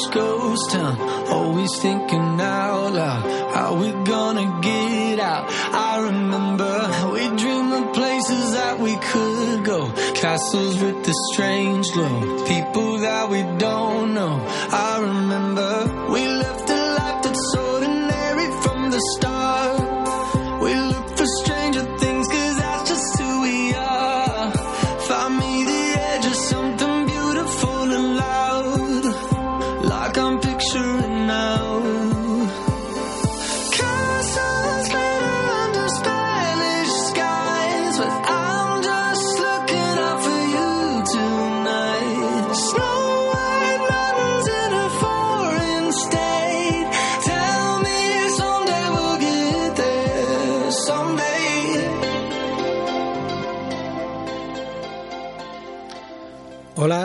This ghost town, always thinking out loud, how we gonna get out. I remember we dreamed of places that we could go, castles with the strange glow, people that we don't know. I remember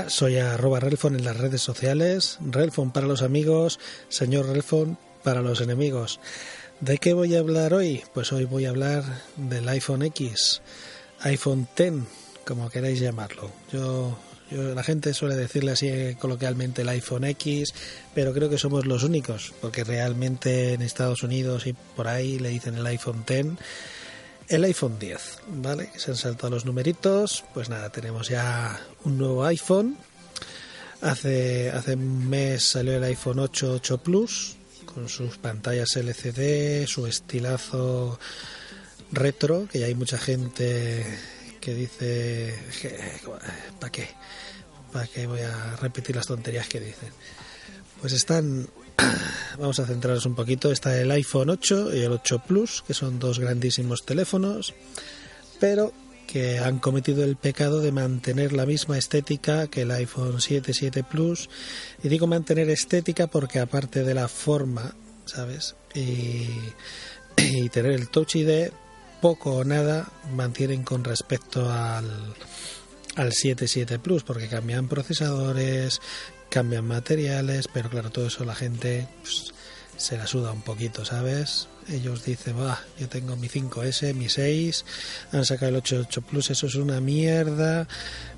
Soy arroba Relfon en las redes sociales, Relfon para los amigos, señor Relfon para los enemigos. ¿De qué voy a hablar hoy? Pues hoy voy a hablar del iPhone X, iPhone X, como queráis llamarlo. Yo, yo- la gente suele decirle así coloquialmente el iPhone X, pero creo que somos los únicos, porque realmente en Estados Unidos y por ahí le dicen el iPhone X el iPhone 10, ¿vale? Se han saltado los numeritos. Pues nada, tenemos ya un nuevo iPhone. Hace, hace un mes salió el iPhone 8, 8 Plus, con sus pantallas LCD, su estilazo retro, que ya hay mucha gente que dice, ¿para qué? ¿Para qué voy a repetir las tonterías que dicen? Pues están, vamos a centrarnos un poquito, está el iPhone 8 y el 8 Plus, que son dos grandísimos teléfonos, pero que han cometido el pecado de mantener la misma estética que el iPhone 7, 7 Plus. Y digo mantener estética porque aparte de la forma, ¿sabes? Y, y tener el Touch ID, poco o nada mantienen con respecto al, al 7.7 Plus porque cambian procesadores, cambian materiales, pero claro, todo eso la gente pues, se la suda un poquito, ¿sabes? Ellos dicen, va, yo tengo mi 5S, mi 6, han sacado el 8.8 Plus, eso es una mierda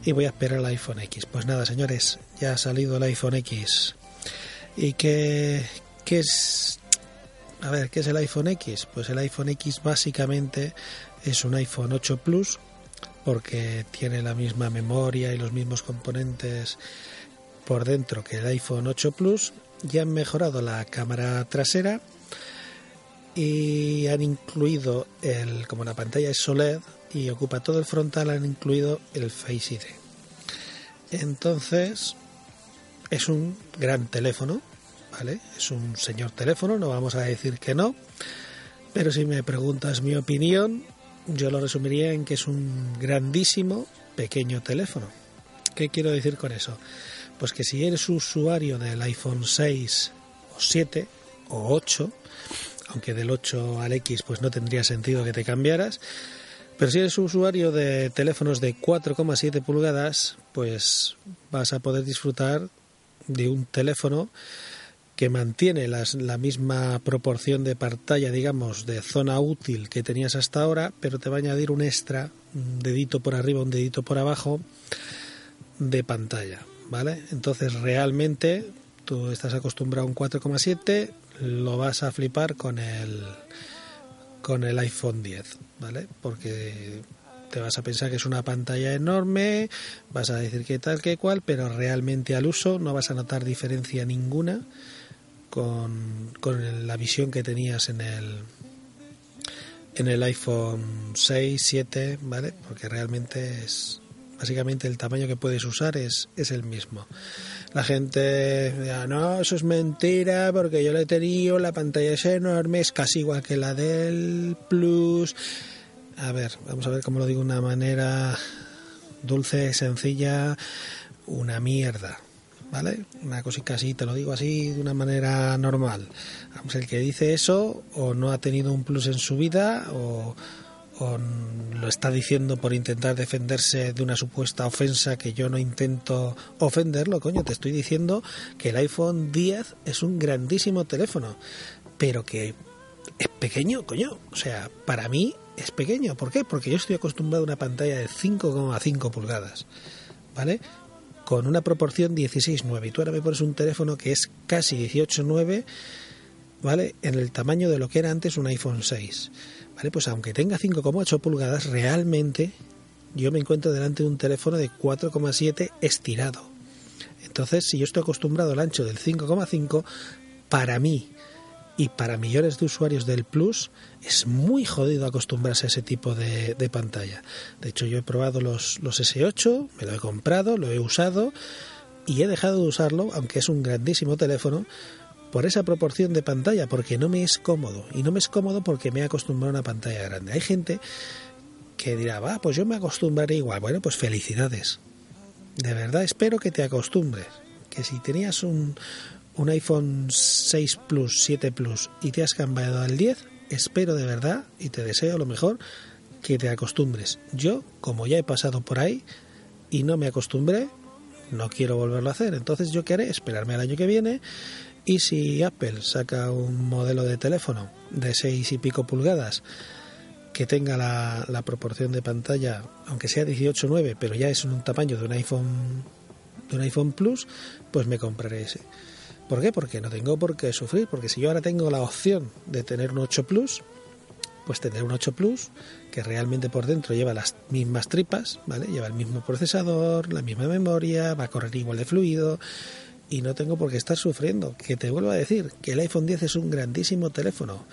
y voy a esperar el iPhone X. Pues nada, señores, ya ha salido el iPhone X. ¿Y qué, qué es? A ver, ¿qué es el iPhone X? Pues el iPhone X básicamente es un iPhone 8 Plus porque tiene la misma memoria y los mismos componentes por dentro que el iPhone 8 Plus. Ya han mejorado la cámara trasera y han incluido el como la pantalla es OLED y ocupa todo el frontal han incluido el Face ID. Entonces es un gran teléfono, ¿vale? Es un señor teléfono, no vamos a decir que no, pero si me preguntas mi opinión, yo lo resumiría en que es un grandísimo pequeño teléfono. ¿Qué quiero decir con eso? Pues que si eres usuario del iPhone 6 o 7 o 8, aunque del 8 al X pues no tendría sentido que te cambiaras, pero si eres usuario de teléfonos de 4,7 pulgadas, pues vas a poder disfrutar de un teléfono que mantiene la misma proporción de pantalla, digamos, de zona útil que tenías hasta ahora, pero te va a añadir un extra, un dedito por arriba, un dedito por abajo de pantalla, ¿vale? Entonces realmente tú estás acostumbrado a un 4,7, lo vas a flipar con el con el iPhone 10, ¿vale? Porque te vas a pensar que es una pantalla enorme, vas a decir que tal que cual, pero realmente al uso no vas a notar diferencia ninguna con, con la visión que tenías en el en el iPhone 6, 7, ¿vale? Porque realmente es Básicamente el tamaño que puedes usar es, es el mismo. La gente, no, eso es mentira porque yo lo he tenido, la pantalla es enorme, es casi igual que la del Plus. A ver, vamos a ver cómo lo digo de una manera dulce, sencilla, una mierda. ¿Vale? Una cosita así, te lo digo así de una manera normal. Vamos, el que dice eso o no ha tenido un plus en su vida o, o lo está diciendo por intentar defenderse de una supuesta ofensa que yo no intento ofenderlo, coño, te estoy diciendo que el iPhone 10 es un grandísimo teléfono, pero que es pequeño, coño, o sea, para mí es pequeño, ¿por qué? Porque yo estoy acostumbrado a una pantalla de 5,5 pulgadas, ¿vale? Con una proporción 16,9 y tú ahora me pones un teléfono que es casi 18,9, ¿vale? En el tamaño de lo que era antes un iPhone 6 Vale, pues aunque tenga 5,8 pulgadas, realmente yo me encuentro delante de un teléfono de 4,7 estirado. Entonces, si yo estoy acostumbrado al ancho del 5,5, para mí y para millones de usuarios del Plus es muy jodido acostumbrarse a ese tipo de, pantalla. De hecho, yo he probado los, los S8, me lo he comprado, lo he usado y he dejado de usarlo, aunque es un grandísimo teléfono, por esa proporción de pantalla, porque no me es cómodo. Y no me es cómodo porque me he acostumbrado a una pantalla grande. Hay gente que dirá, va, pues yo me acostumbraré igual. Bueno, pues felicidades. De verdad espero que te acostumbres. Que si tenías un, un iPhone 6 Plus, 7 Plus y te has cambiado al 10, espero de verdad y te deseo lo mejor que te acostumbres. Yo, como ya he pasado por ahí y no me acostumbré, no quiero volverlo a hacer. Entonces yo qué haré, esperarme al año que viene y si Apple saca un modelo de teléfono de 6 y pico pulgadas que tenga la, proporción de pantalla, aunque sea 18.9, pero ya es un tamaño de un iPhone de un iPhone Plus, pues me compraré ese. ¿Por qué? Porque no tengo por qué sufrir, porque si yo ahora tengo la opción de tener un 8 Plus, pues tener un 8 Plus que realmente por dentro lleva las mismas tripas, ¿vale? Lleva el mismo procesador, la misma memoria, va a correr igual de fluido, y no tengo por qué estar sufriendo. Que te vuelvo a decir que el iPhone 10 es un grandísimo teléfono,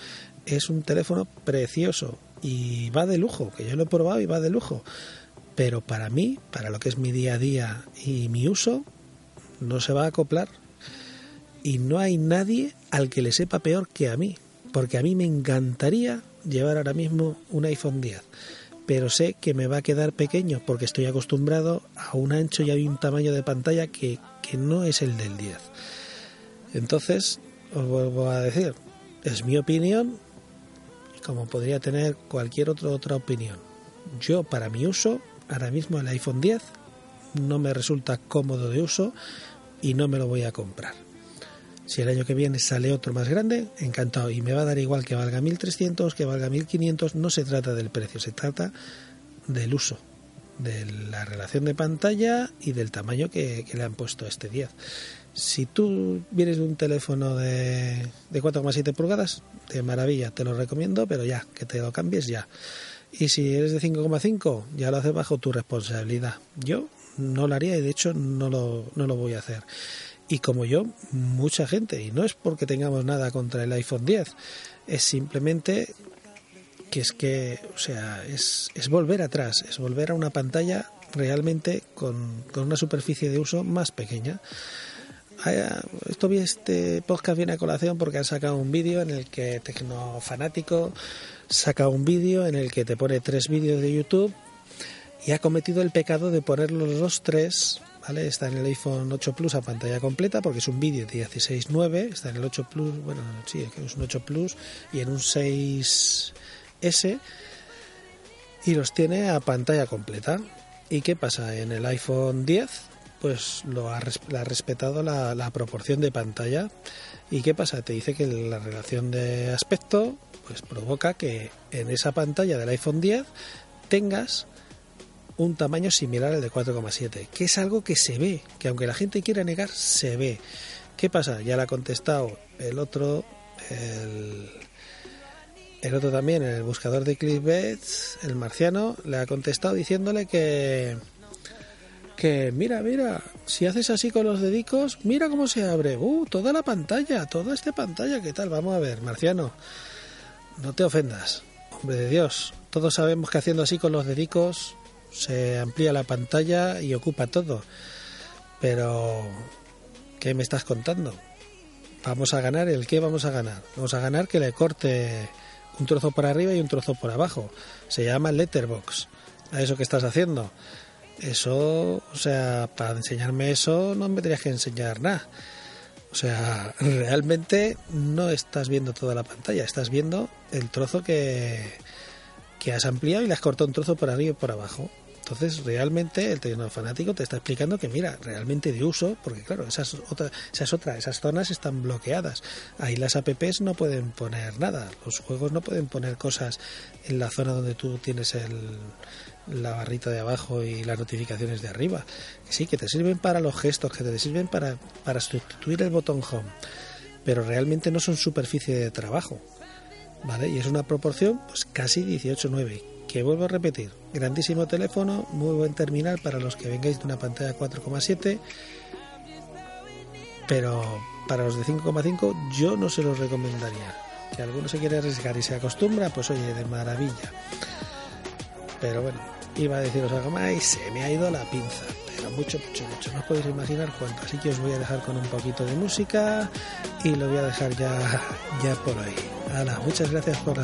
es un teléfono precioso y va de lujo, que yo lo he probado y va de lujo. Pero para mí, para lo que es mi día a día y mi uso, no se va a acoplar. Y no hay nadie al que le sepa peor que a mí, porque a mí me encantaría llevar ahora mismo un iPhone 10 pero sé que me va a quedar pequeño porque estoy acostumbrado a un ancho y a un tamaño de pantalla que, no es el del 10. Entonces, os vuelvo a decir, es mi opinión, como podría tener cualquier otra otra opinión. Yo, para mi uso, ahora mismo el iPhone 10 no me resulta cómodo de uso y no me lo voy a comprar. Si el año que viene sale otro más grande, encantado. Y me va a dar igual que valga 1300, que valga 1500. No se trata del precio, se trata del uso, de la relación de pantalla y del tamaño que, le han puesto este 10. Si tú vienes de un teléfono de, de 4,7 pulgadas, de maravilla, te lo recomiendo, pero ya, que te lo cambies ya. Y si eres de 5,5, ya lo haces bajo tu responsabilidad. Yo no lo haría y de hecho no lo, no lo voy a hacer y como yo, mucha gente. Y no es porque tengamos nada contra el iPhone 10, es simplemente que es que, o sea, es, es volver atrás, es volver a una pantalla realmente con, con una superficie de uso más pequeña. Esto este podcast viene a colación porque han sacado un vídeo en el que Tecnofanático saca un vídeo en el que te pone tres vídeos de YouTube y ha cometido el pecado de ponerlos los tres Está en el iPhone 8 Plus a pantalla completa porque es un vídeo de 16.9, está en el 8 Plus, bueno, sí, es un 8 Plus y en un 6S y los tiene a pantalla completa. ¿Y qué pasa? En el iPhone 10 pues lo ha, respetado la, la, proporción de pantalla. ¿Y qué pasa? Te dice que la relación de aspecto pues provoca que en esa pantalla del iPhone 10 tengas un tamaño similar al de 4,7, que es algo que se ve, que aunque la gente quiera negar, se ve. ¿Qué pasa? Ya le ha contestado el otro, el, el otro también, el buscador de clickbait, el marciano, le ha contestado diciéndole que que mira, mira, si haces así con los dedicos, mira cómo se abre, uh, toda la pantalla, toda esta pantalla, ¿qué tal? Vamos a ver, marciano, no te ofendas, hombre de Dios, todos sabemos que haciendo así con los dedicos se amplía la pantalla y ocupa todo. Pero, ¿qué me estás contando? Vamos a ganar, ¿el qué vamos a ganar? Vamos a ganar que le corte un trozo por arriba y un trozo por abajo. Se llama letterbox. A eso que estás haciendo. Eso, o sea, para enseñarme eso no me tendrías que enseñar nada. O sea, realmente no estás viendo toda la pantalla, estás viendo el trozo que, que has ampliado y le has cortado un trozo por arriba y por abajo. Entonces, realmente el tecno fanático te está explicando que, mira, realmente de uso, porque claro, esas otra, esas otras, esas zonas están bloqueadas. Ahí las apps no pueden poner nada, los juegos no pueden poner cosas en la zona donde tú tienes el, la barrita de abajo y las notificaciones de arriba. Sí, que te sirven para los gestos, que te sirven para, para sustituir el botón home, pero realmente no son superficie de trabajo. ¿Vale? Y es una proporción pues casi 18-9 que vuelvo a repetir, grandísimo teléfono, muy buen terminal para los que vengáis de una pantalla 4,7, pero para los de 5,5 yo no se los recomendaría. Si alguno se quiere arriesgar y se acostumbra, pues oye, de maravilla. Pero bueno, iba a deciros algo más y se me ha ido la pinza. Pero mucho, mucho, mucho. No os podéis imaginar cuánto. Así que os voy a dejar con un poquito de música y lo voy a dejar ya, ya por ahí. Hala, muchas gracias por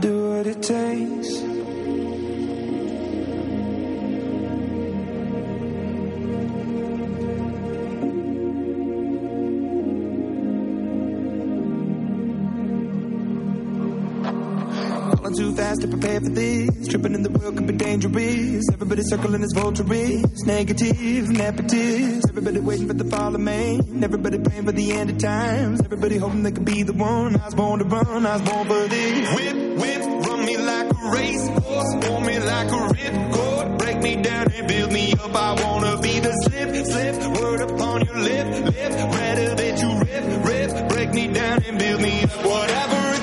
do what it takes. Escuchar. circling as vultures, negative, nepotist. Everybody waiting for the fall of man. Everybody praying for the end of times. Everybody hoping they could be the one. I was born to run, I was born for this. Whip, whip, run me like a racehorse, pull me like a ripcord. Break me down and build me up. I wanna be the slip, slip, word upon your lip, lip. Rather that you rip, rip, break me down and build me up. Whatever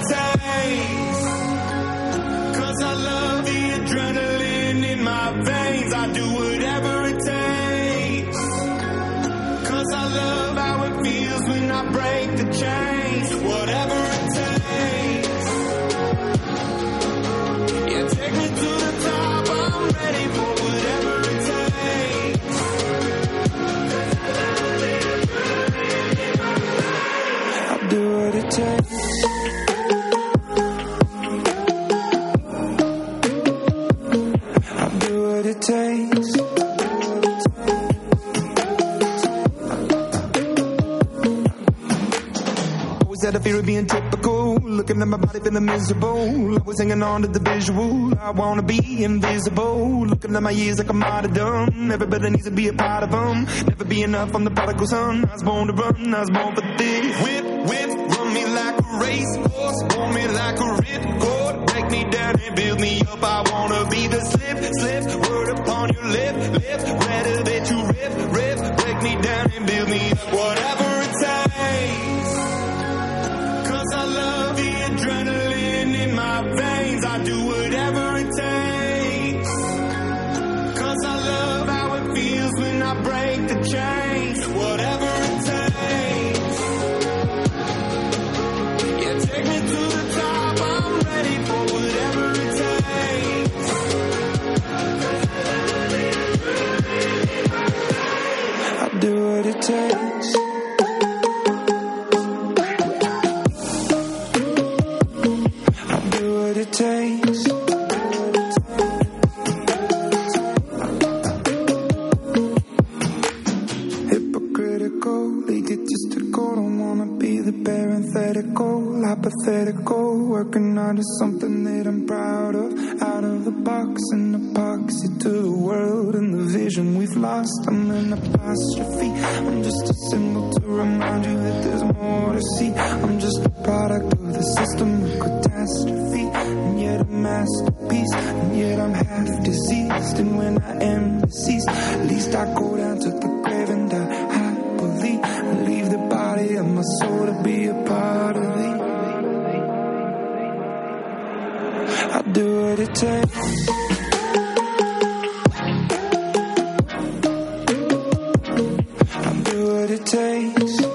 fear of being typical. Looking at my body feeling miserable. I was hanging on to the visual. I wanna be invisible. Looking at my years like I'm out of done. Everybody needs to be a part of them. Never be enough, I'm the prodigal son. I was born to run, I was born for this. Whip, whip, run me like a racehorse. Pull me like a ripcord. Break me down and build me up. I wanna be the slip, slip. Word upon your lip, lip. Rather that you rip, rip. Break me down and build me up. Whatever it taste. I'm just a symbol to remind you that there's more to see. I'm just a product of the system of catastrophe. And yet a masterpiece, and yet I'm half diseased. And when I am deceased, at least I go down to the grave and die happily. And leave the body of my soul to be a part of thee. I do what it takes. what it takes.